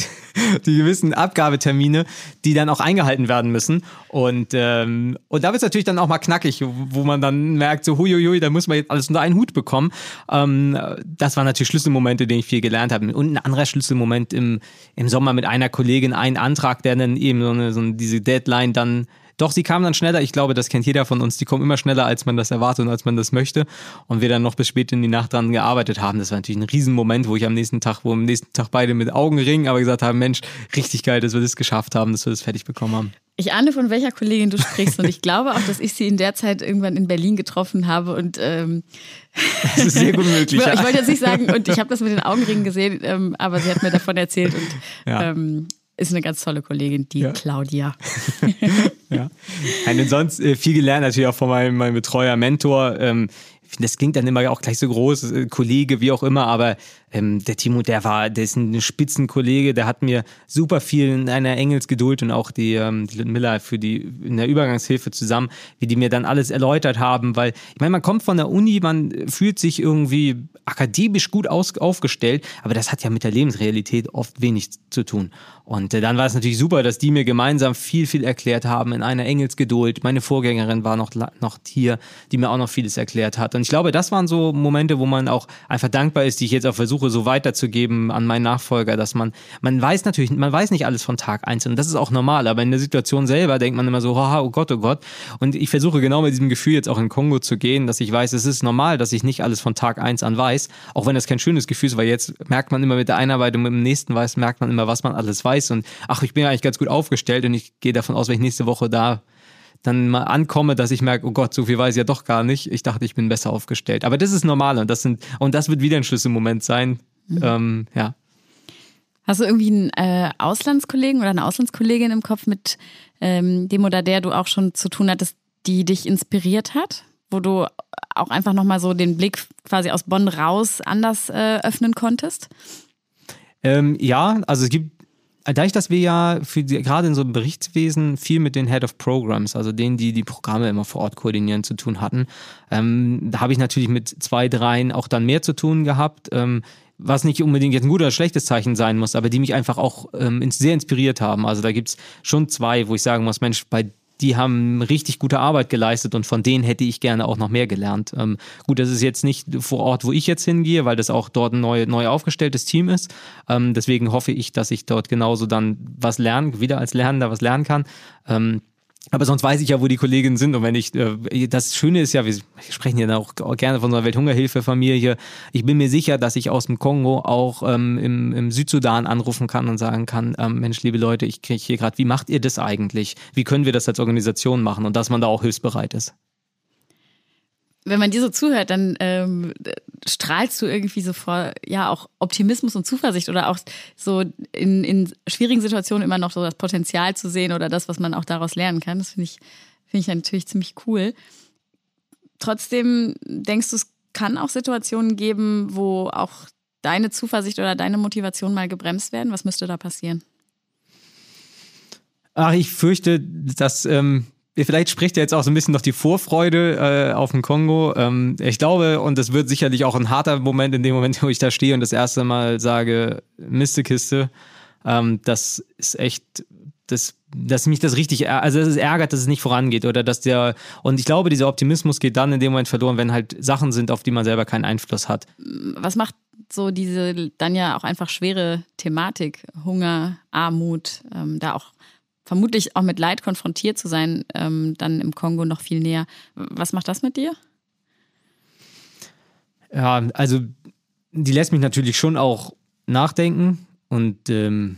die gewissen Abgabetermine, die dann auch eingehalten werden müssen. Und, ähm, und da wird es natürlich dann auch mal knackig, wo man dann merkt, so huiuiui, da muss man jetzt alles unter einen Hut bekommen. Ähm, das waren natürlich Schlüsselmomente, denen ich viel gelernt habe. Und ein anderer Schlüsselmoment im, im Sommer mit einer Kollegin, ein Antrag, der dann eben so, eine, so diese Deadline dann doch, sie kamen dann schneller. Ich glaube, das kennt jeder von uns. Die kommen immer schneller, als man das erwartet und als man das möchte. Und wir dann noch bis spät in die Nacht dran gearbeitet haben. Das war natürlich ein Riesenmoment, wo ich am nächsten Tag, wo am nächsten Tag beide mit Augen ringen, aber gesagt haben, Mensch, richtig geil, dass wir das geschafft haben, dass wir das fertig bekommen haben. Ich ahne, von welcher Kollegin du sprichst und ich glaube auch, dass ich sie in der Zeit irgendwann in Berlin getroffen habe und ähm, das ist sehr gut möglich. ich, ja. ich wollte jetzt nicht sagen, und ich habe das mit den Augenringen gesehen, ähm, aber sie hat mir davon erzählt und ja. ähm, ist eine ganz tolle Kollegin, die ja. Claudia. ja. Und sonst äh, viel gelernt natürlich auch von meinem, meinem Betreuer, Mentor. Ähm, das klingt dann immer auch gleich so groß, äh, Kollege, wie auch immer, aber ähm, der Timo, der war, der ist ein Spitzenkollege, der hat mir super viel in einer Engelsgeduld und auch die, ähm, die Miller für die in der Übergangshilfe zusammen, wie die mir dann alles erläutert haben, weil ich meine, man kommt von der Uni, man fühlt sich irgendwie akademisch gut aus, aufgestellt, aber das hat ja mit der Lebensrealität oft wenig zu tun. Und äh, dann war es natürlich super, dass die mir gemeinsam viel, viel erklärt haben in einer Engelsgeduld. Meine Vorgängerin war noch, noch hier, die mir auch noch vieles erklärt hat. Und ich glaube, das waren so Momente, wo man auch einfach dankbar ist, die ich jetzt auch versuche, so weiterzugeben an meinen Nachfolger, dass man, man weiß natürlich, man weiß nicht alles von Tag eins und das ist auch normal, aber in der Situation selber denkt man immer so, oh Gott, oh Gott. Und ich versuche genau mit diesem Gefühl jetzt auch in Kongo zu gehen, dass ich weiß, es ist normal, dass ich nicht alles von Tag eins an weiß, auch wenn das kein schönes Gefühl ist, weil jetzt merkt man immer mit der Einarbeitung, mit dem nächsten weiß, merkt man immer, was man alles weiß und ach, ich bin eigentlich ganz gut aufgestellt und ich gehe davon aus, wenn ich nächste Woche da dann mal ankomme, dass ich merke, oh Gott, so viel weiß ich ja doch gar nicht. Ich dachte, ich bin besser aufgestellt. Aber das ist normal und das sind und das wird wieder ein Schlüsselmoment sein. Mhm. Ähm, ja. Hast du irgendwie einen äh, Auslandskollegen oder eine Auslandskollegin im Kopf, mit ähm, dem oder der du auch schon zu tun hattest, die dich inspiriert hat? Wo du auch einfach nochmal so den Blick quasi aus Bonn raus anders äh, öffnen konntest? Ähm, ja, also es gibt dadurch, dass wir ja für die, gerade in so einem Berichtswesen viel mit den Head of Programs, also denen, die die Programme immer vor Ort koordinieren, zu tun hatten, ähm, da habe ich natürlich mit zwei, dreien auch dann mehr zu tun gehabt. Ähm, was nicht unbedingt jetzt ein gutes oder schlechtes Zeichen sein muss, aber die mich einfach auch ähm, sehr inspiriert haben. Also da gibt's schon zwei, wo ich sagen muss, Mensch, bei die haben richtig gute Arbeit geleistet und von denen hätte ich gerne auch noch mehr gelernt. Ähm, gut, das ist jetzt nicht vor Ort, wo ich jetzt hingehe, weil das auch dort ein neu, neu aufgestelltes Team ist. Ähm, deswegen hoffe ich, dass ich dort genauso dann was lernen, wieder als Lernender was lernen kann. Ähm, aber sonst weiß ich ja, wo die Kolleginnen sind. Und wenn ich, äh, das Schöne ist ja, wir sprechen ja auch gerne von unserer Welthungerhilfefamilie. Ich bin mir sicher, dass ich aus dem Kongo auch ähm, im, im Südsudan anrufen kann und sagen kann, ähm, Mensch, liebe Leute, ich kriege hier gerade, wie macht ihr das eigentlich? Wie können wir das als Organisation machen? Und dass man da auch hilfsbereit ist wenn man dir so zuhört, dann ähm, strahlst du irgendwie so vor, ja, auch Optimismus und Zuversicht oder auch so in, in schwierigen Situationen immer noch so das Potenzial zu sehen oder das, was man auch daraus lernen kann. Das finde ich, finde ich natürlich ziemlich cool. Trotzdem denkst du, es kann auch Situationen geben, wo auch deine Zuversicht oder deine Motivation mal gebremst werden? Was müsste da passieren? Ach, ich fürchte, dass ähm, vielleicht spricht ja jetzt auch so ein bisschen noch die Vorfreude äh, auf den Kongo. Ähm, ich glaube, und das wird sicherlich auch ein harter Moment in dem Moment, wo ich da stehe und das erste Mal sage, Mistekiste, ähm, das ist echt, das, dass mich das richtig, also es ärgert, dass es nicht vorangeht oder dass der, und ich glaube, dieser Optimismus geht dann in dem Moment verloren, wenn halt Sachen sind, auf die man selber keinen Einfluss hat. Was macht so diese dann ja auch einfach schwere Thematik, Hunger, Armut, ähm, da auch vermutlich auch mit Leid konfrontiert zu sein, ähm, dann im Kongo noch viel näher. Was macht das mit dir? Ja, also die lässt mich natürlich schon auch nachdenken und ähm,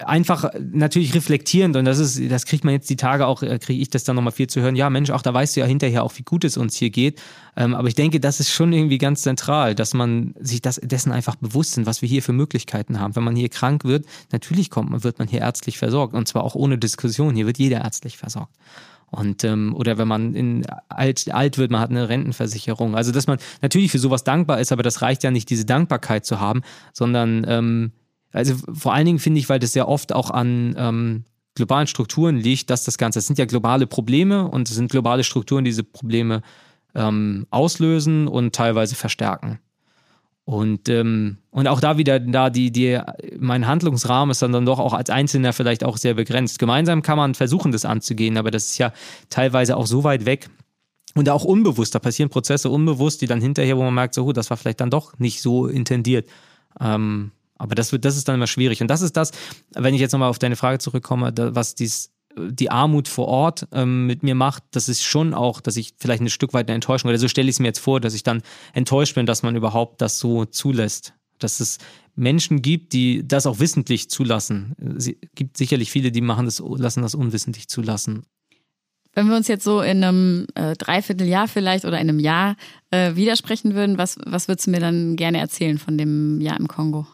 einfach natürlich reflektierend und das ist, das kriegt man jetzt die Tage auch, äh, kriege ich das dann nochmal viel zu hören. Ja, Mensch, auch da weißt du ja hinterher auch, wie gut es uns hier geht. Ähm, aber ich denke, das ist schon irgendwie ganz zentral, dass man sich das, dessen einfach bewusst sind, was wir hier für Möglichkeiten haben. Wenn man hier krank wird, natürlich kommt, wird man hier ärztlich versorgt und zwar auch ohne Diskussion. Hier wird jeder ärztlich versorgt. Und ähm, oder wenn man in alt, alt wird, man hat eine Rentenversicherung. Also dass man natürlich für sowas dankbar ist, aber das reicht ja nicht, diese Dankbarkeit zu haben, sondern ähm, also vor allen Dingen finde ich, weil das sehr oft auch an ähm, globalen Strukturen liegt, dass das Ganze, das sind ja globale Probleme und es sind globale Strukturen, die diese Probleme ähm, auslösen und teilweise verstärken. Und, ähm, und auch da wieder, da die, die, mein Handlungsrahmen ist dann, dann doch auch als Einzelner vielleicht auch sehr begrenzt. Gemeinsam kann man versuchen, das anzugehen, aber das ist ja teilweise auch so weit weg. Und auch unbewusst, da passieren Prozesse unbewusst, die dann hinterher, wo man merkt, so, das war vielleicht dann doch nicht so intendiert. Ähm, aber das, wird, das ist dann immer schwierig. Und das ist das, wenn ich jetzt nochmal auf deine Frage zurückkomme, was dies, die Armut vor Ort ähm, mit mir macht, das ist schon auch, dass ich vielleicht ein Stück weit eine Enttäuschung, oder so stelle ich es mir jetzt vor, dass ich dann enttäuscht bin, dass man überhaupt das so zulässt. Dass es Menschen gibt, die das auch wissentlich zulassen. Es gibt sicherlich viele, die machen das, lassen das unwissentlich zulassen. Wenn wir uns jetzt so in einem äh, Dreivierteljahr vielleicht oder in einem Jahr äh, widersprechen würden, was, was würdest du mir dann gerne erzählen von dem Jahr im Kongo?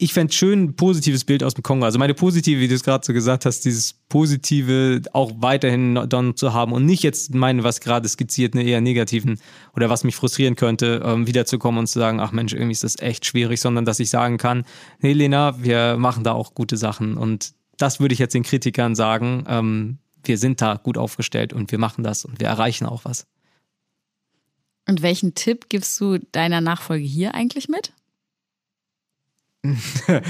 Ich fände schön ein positives Bild aus dem Kongo. Also meine positive, wie du es gerade so gesagt hast, dieses positive auch weiterhin dann zu haben und nicht jetzt meine, was gerade skizziert, eine eher negativen oder was mich frustrieren könnte, ähm, wiederzukommen und zu sagen, ach Mensch, irgendwie ist das echt schwierig, sondern dass ich sagen kann, nee Lena, wir machen da auch gute Sachen und das würde ich jetzt den Kritikern sagen, ähm, wir sind da gut aufgestellt und wir machen das und wir erreichen auch was. Und welchen Tipp gibst du deiner Nachfolge hier eigentlich mit?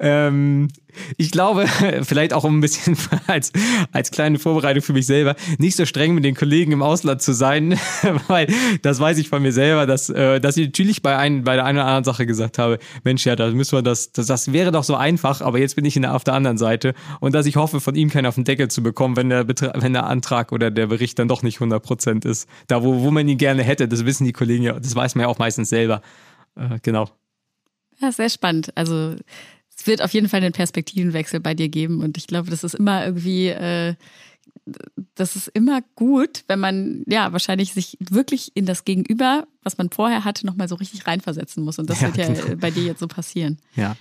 ähm, ich glaube, vielleicht auch um ein bisschen als, als kleine Vorbereitung für mich selber, nicht so streng mit den Kollegen im Ausland zu sein, weil das weiß ich von mir selber, dass, äh, dass ich natürlich bei, ein, bei der einen oder anderen Sache gesagt habe, Mensch, ja, da müssen wir das, das, das wäre doch so einfach, aber jetzt bin ich in der, auf der anderen Seite und dass ich hoffe, von ihm keinen auf den Deckel zu bekommen, wenn der, wenn der Antrag oder der Bericht dann doch nicht 100 Prozent ist. Da, wo, wo man ihn gerne hätte, das wissen die Kollegen ja, das weiß man ja auch meistens selber. Äh, genau. Ja, sehr spannend. Also es wird auf jeden Fall einen Perspektivenwechsel bei dir geben und ich glaube, das ist immer irgendwie, äh, das ist immer gut, wenn man ja wahrscheinlich sich wirklich in das Gegenüber, was man vorher hatte, nochmal so richtig reinversetzen muss und das ja, wird ja genau. bei dir jetzt so passieren. Ja.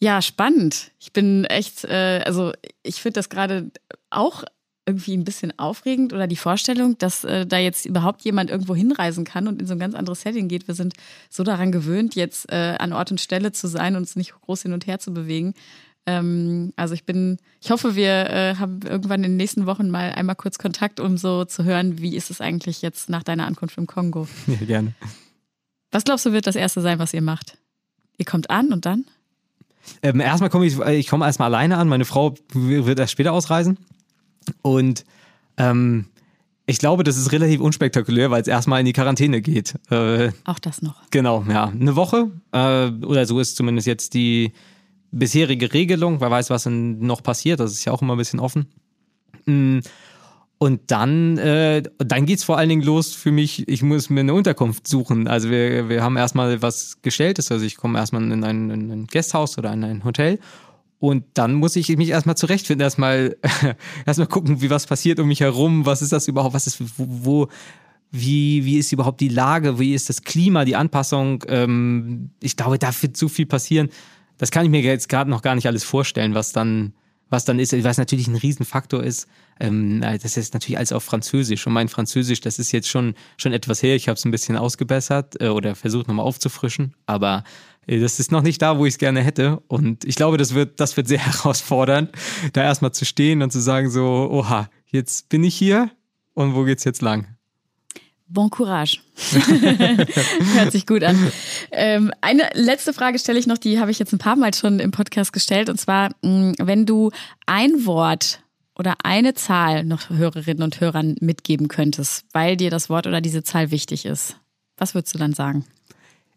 Ja, spannend. Ich bin echt, äh, also ich finde das gerade auch irgendwie ein bisschen aufregend oder die Vorstellung, dass äh, da jetzt überhaupt jemand irgendwo hinreisen kann und in so ein ganz anderes Setting geht. Wir sind so daran gewöhnt, jetzt äh, an Ort und Stelle zu sein und uns nicht groß hin und her zu bewegen. Ähm, also ich bin, ich hoffe, wir äh, haben irgendwann in den nächsten Wochen mal einmal kurz Kontakt, um so zu hören, wie ist es eigentlich jetzt nach deiner Ankunft im Kongo? Ja, gerne. Was glaubst du, wird das erste sein, was ihr macht? Ihr kommt an und dann? Ähm, erstmal komme ich, ich komme erstmal alleine an. Meine Frau wird erst später ausreisen. Und ähm, ich glaube, das ist relativ unspektakulär, weil es erstmal in die Quarantäne geht. Äh, Auch das noch. Genau, ja. Eine Woche äh, oder so ist zumindest jetzt die bisherige Regelung. Wer weiß, was noch passiert. Das ist ja auch immer ein bisschen offen. Mm, und dann, äh, dann geht es vor allen Dingen los für mich, ich muss mir eine Unterkunft suchen. Also wir, wir haben erstmal was gestellt. Also ich komme erstmal in ein, in ein Gasthaus oder in ein Hotel und dann muss ich mich erstmal zurechtfinden, erstmal, erstmal gucken, wie was passiert um mich herum, was ist das überhaupt, was ist, wo, wie, wie ist überhaupt die Lage, wie ist das Klima, die Anpassung. Ähm, ich glaube, da wird zu viel passieren. Das kann ich mir jetzt gerade noch gar nicht alles vorstellen, was dann, was dann ist, was natürlich ein Riesenfaktor ist. Ähm, das ist natürlich alles auf Französisch. Und mein Französisch, das ist jetzt schon, schon etwas her. Ich habe es ein bisschen ausgebessert äh, oder versucht nochmal aufzufrischen. Aber äh, das ist noch nicht da, wo ich es gerne hätte. Und ich glaube, das wird, das wird sehr herausfordernd, da erstmal zu stehen und zu sagen so, oha, jetzt bin ich hier und wo geht's jetzt lang? Bon Courage. Hört sich gut an. Ähm, eine letzte Frage stelle ich noch, die habe ich jetzt ein paar Mal schon im Podcast gestellt. Und zwar, mm, wenn du ein Wort oder eine Zahl noch Hörerinnen und Hörern mitgeben könntest, weil dir das Wort oder diese Zahl wichtig ist, was würdest du dann sagen?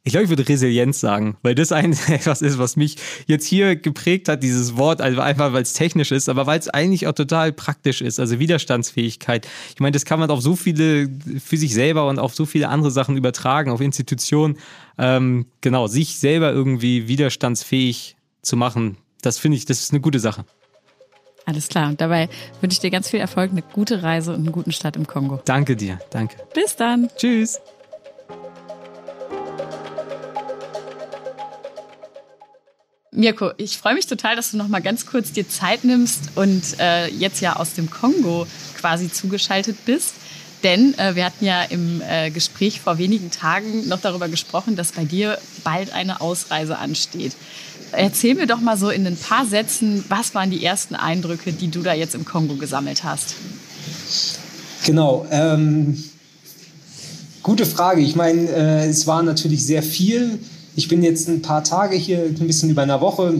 Ich glaube, ich würde Resilienz sagen, weil das ein, etwas ist, was mich jetzt hier geprägt hat, dieses Wort, also einfach weil es technisch ist, aber weil es eigentlich auch total praktisch ist, also Widerstandsfähigkeit. Ich meine, das kann man auf so viele, für sich selber und auf so viele andere Sachen übertragen, auf Institutionen. Ähm, genau, sich selber irgendwie widerstandsfähig zu machen, das finde ich, das ist eine gute Sache. Alles klar. Und dabei wünsche ich dir ganz viel Erfolg, eine gute Reise und einen guten Start im Kongo. Danke dir. Danke. Bis dann. Tschüss. Mirko, ich freue mich total, dass du noch mal ganz kurz dir Zeit nimmst und äh, jetzt ja aus dem Kongo quasi zugeschaltet bist. Denn äh, wir hatten ja im äh, Gespräch vor wenigen Tagen noch darüber gesprochen, dass bei dir bald eine Ausreise ansteht. Erzähl mir doch mal so in ein paar Sätzen, was waren die ersten Eindrücke, die du da jetzt im Kongo gesammelt hast? Genau. Ähm, gute Frage. Ich meine, äh, es war natürlich sehr viel ich bin jetzt ein paar Tage hier, ein bisschen über eine Woche.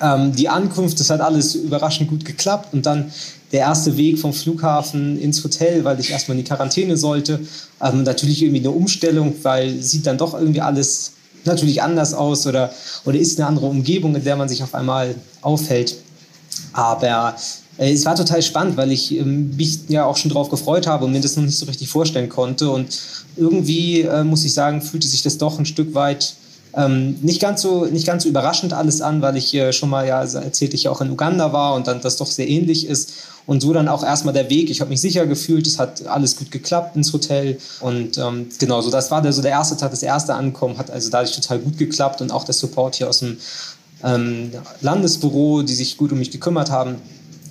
Ähm, die Ankunft, das hat alles überraschend gut geklappt. Und dann der erste Weg vom Flughafen ins Hotel, weil ich erstmal in die Quarantäne sollte. Ähm, natürlich irgendwie eine Umstellung, weil sieht dann doch irgendwie alles natürlich anders aus oder, oder ist eine andere Umgebung, in der man sich auf einmal aufhält. Aber äh, es war total spannend, weil ich ähm, mich ja auch schon drauf gefreut habe und mir das noch nicht so richtig vorstellen konnte. Und irgendwie, äh, muss ich sagen, fühlte sich das doch ein Stück weit Ähm, nicht, ganz so, nicht ganz so überraschend alles an, weil ich äh, schon mal, ja, erzählte ich ja auch in Uganda war und dann das doch sehr ähnlich ist. Und so dann auch erstmal der Weg. Ich habe mich sicher gefühlt, es hat alles gut geklappt ins Hotel. Und ähm, genau, so das war der, so der erste Tag, das erste Ankommen hat also dadurch total gut geklappt und auch der Support hier aus dem ähm, Landesbüro, die sich gut um mich gekümmert haben.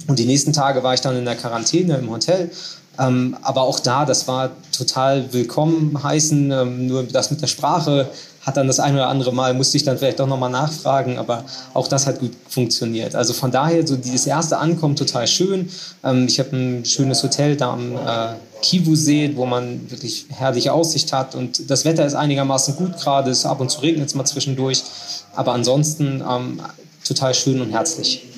Und die nächsten Tage war ich dann in der Quarantäne im Hotel. Ähm, aber auch da, das war total willkommen heißen. Ähm, nur das mit der Sprache hat dann das ein oder andere Mal, musste ich dann vielleicht doch nochmal nachfragen, aber auch das hat gut funktioniert. Also von daher, so dieses erste Ankommen total schön. Ähm, ich habe ein schönes Hotel da am äh, Kivu-See, wo man wirklich herrliche Aussicht hat und das Wetter ist einigermaßen gut gerade, es ab und zu regnet es mal zwischendurch, aber ansonsten ähm, total schön und herzlich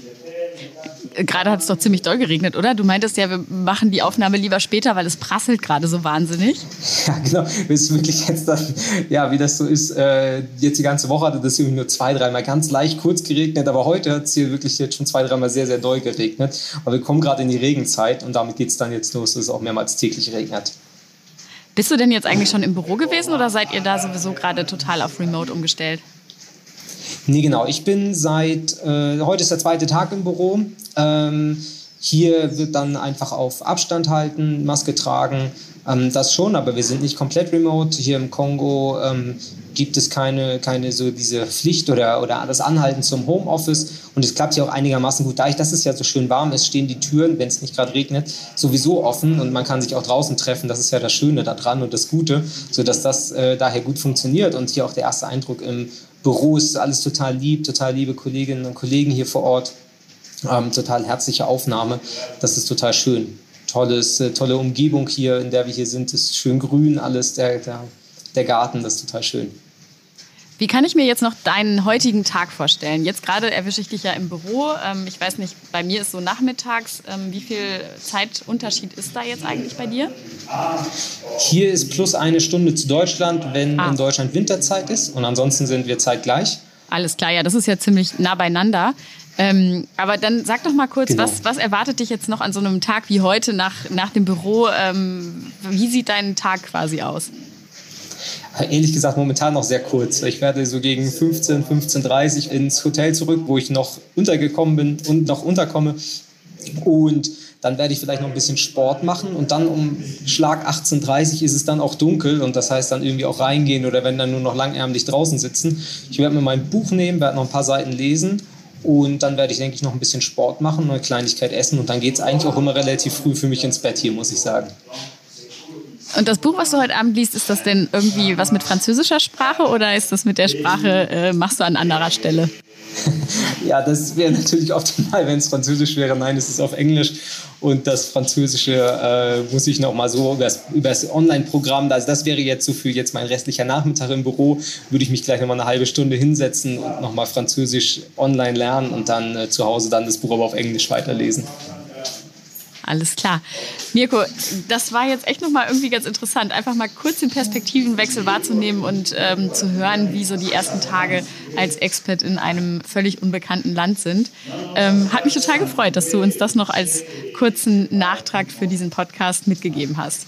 gerade hat es doch ziemlich doll geregnet, oder? Du meintest ja, wir machen die Aufnahme lieber später, weil es prasselt gerade so wahnsinnig. Ja, genau. Das ist wirklich jetzt dann, ja, wie das so ist, äh, jetzt die ganze Woche hatte das irgendwie nur zwei, dreimal ganz leicht kurz geregnet, aber heute hat es hier wirklich jetzt schon zwei, dreimal sehr, sehr doll geregnet. Aber wir kommen gerade in die Regenzeit und damit geht es dann jetzt los, dass es auch mehrmals täglich regnet. Bist du denn jetzt eigentlich schon im Büro gewesen oder seid ihr da sowieso gerade total auf Remote umgestellt? Nee, genau. Ich bin seit, äh, heute ist der zweite Tag im Büro. Ähm, hier wird dann einfach auf Abstand halten, Maske tragen, ähm, das schon, aber wir sind nicht komplett remote. Hier im Kongo ähm, gibt es keine, keine so diese Pflicht oder, oder das Anhalten zum Homeoffice und es klappt hier auch einigermaßen gut. Dadurch, dass es ja so schön warm ist, stehen die Türen, wenn es nicht gerade regnet, sowieso offen und man kann sich auch draußen treffen. Das ist ja das Schöne daran und das Gute, sodass das äh, daher gut funktioniert und hier auch der erste Eindruck im Büro ist alles total lieb, total liebe Kolleginnen und Kollegen hier vor Ort. Ähm, total herzliche Aufnahme. Das ist total schön. Tolles, äh, tolle Umgebung hier, in der wir hier sind. Ist schön grün alles, der, der, der Garten, das ist total schön. Wie kann ich mir jetzt noch deinen heutigen Tag vorstellen? Jetzt gerade erwische ich dich ja im Büro. Ähm, ich weiß nicht, bei mir ist so nachmittags. Ähm, wie viel Zeitunterschied ist da jetzt eigentlich bei dir? Hier ist plus eine Stunde zu Deutschland, wenn ah. in Deutschland Winterzeit ist. Und ansonsten sind wir zeitgleich. Alles klar, ja, das ist ja ziemlich nah beieinander. Ähm, aber dann sag doch mal kurz, genau. was, was erwartet dich jetzt noch an so einem Tag wie heute nach, nach dem Büro? Ähm, wie sieht dein Tag quasi aus? Ehrlich gesagt momentan noch sehr kurz. Ich werde so gegen 15, 15.30 Uhr ins Hotel zurück, wo ich noch untergekommen bin und noch unterkomme. Und dann werde ich vielleicht noch ein bisschen Sport machen und dann um Schlag 18.30 Uhr ist es dann auch dunkel und das heißt dann irgendwie auch reingehen oder wenn dann nur noch langärmlich draußen sitzen. Ich werde mir mein Buch nehmen, werde noch ein paar Seiten lesen und dann werde ich, denke ich, noch ein bisschen Sport machen, eine Kleinigkeit essen und dann geht es eigentlich auch immer relativ früh für mich ins Bett hier, muss ich sagen. Und das Buch, was du heute Abend liest, ist das denn irgendwie was mit französischer Sprache oder ist das mit der Sprache, äh, machst du an anderer Stelle? ja, das wäre natürlich optimal, wenn es Französisch wäre. Nein, es ist auf Englisch. Und das Französische äh, muss ich noch mal so über das Online-Programm, also das wäre jetzt so für jetzt mein restlicher Nachmittag im Büro, würde ich mich gleich noch mal eine halbe Stunde hinsetzen und noch mal Französisch online lernen und dann äh, zu Hause dann das Buch aber auf Englisch weiterlesen. Alles klar. Mirko, das war jetzt echt nochmal irgendwie ganz interessant, einfach mal kurz den Perspektivenwechsel wahrzunehmen und ähm, zu hören, wie so die ersten Tage als Expert in einem völlig unbekannten Land sind. Ähm, hat mich total gefreut, dass du uns das noch als kurzen Nachtrag für diesen Podcast mitgegeben hast.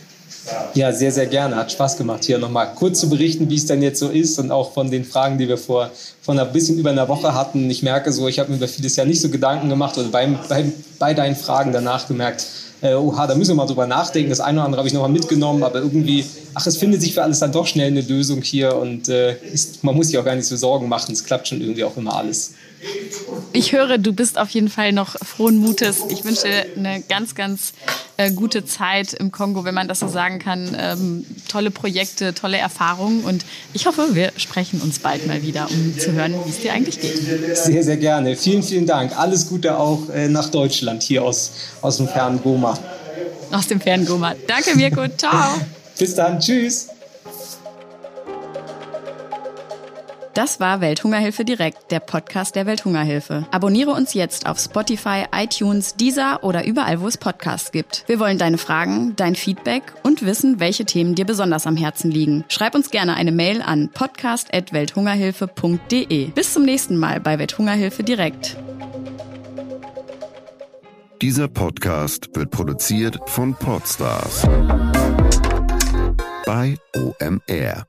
Ja, sehr, sehr gerne. Hat Spaß gemacht, hier nochmal kurz zu berichten, wie es denn jetzt so ist und auch von den Fragen, die wir vor, vor ein bisschen über einer Woche hatten. Ich merke so, ich habe mir über vieles ja nicht so Gedanken gemacht oder bei, bei, bei deinen Fragen danach gemerkt, äh, oha, da müssen wir mal drüber nachdenken. Das eine oder andere habe ich nochmal mitgenommen, aber irgendwie, ach, es findet sich für alles dann doch schnell eine Lösung hier und äh, ist, man muss sich auch gar nicht so Sorgen machen. Es klappt schon irgendwie auch immer alles. Ich höre, du bist auf jeden Fall noch frohen Mutes. Ich wünsche dir eine ganz, ganz äh, gute Zeit im Kongo, wenn man das so sagen kann. Ähm, tolle Projekte, tolle Erfahrungen und ich hoffe, wir sprechen uns bald mal wieder, um zu hören, wie es dir eigentlich geht. Sehr, sehr gerne. Vielen, vielen Dank. Alles Gute auch äh, nach Deutschland, hier aus, aus dem fernen Goma. Aus dem fernen Goma. Danke, Mirko. Ciao. Bis dann. Tschüss. Das war Welthungerhilfe direkt, der Podcast der Welthungerhilfe. Abonniere uns jetzt auf Spotify, iTunes, Deezer oder überall, wo es Podcasts gibt. Wir wollen deine Fragen, dein Feedback und wissen, welche Themen dir besonders am Herzen liegen. Schreib uns gerne eine Mail an podcast@welthungerhilfe.de. Bis zum nächsten Mal bei Welthungerhilfe direkt. Dieser Podcast wird produziert von Podstars bei OMR.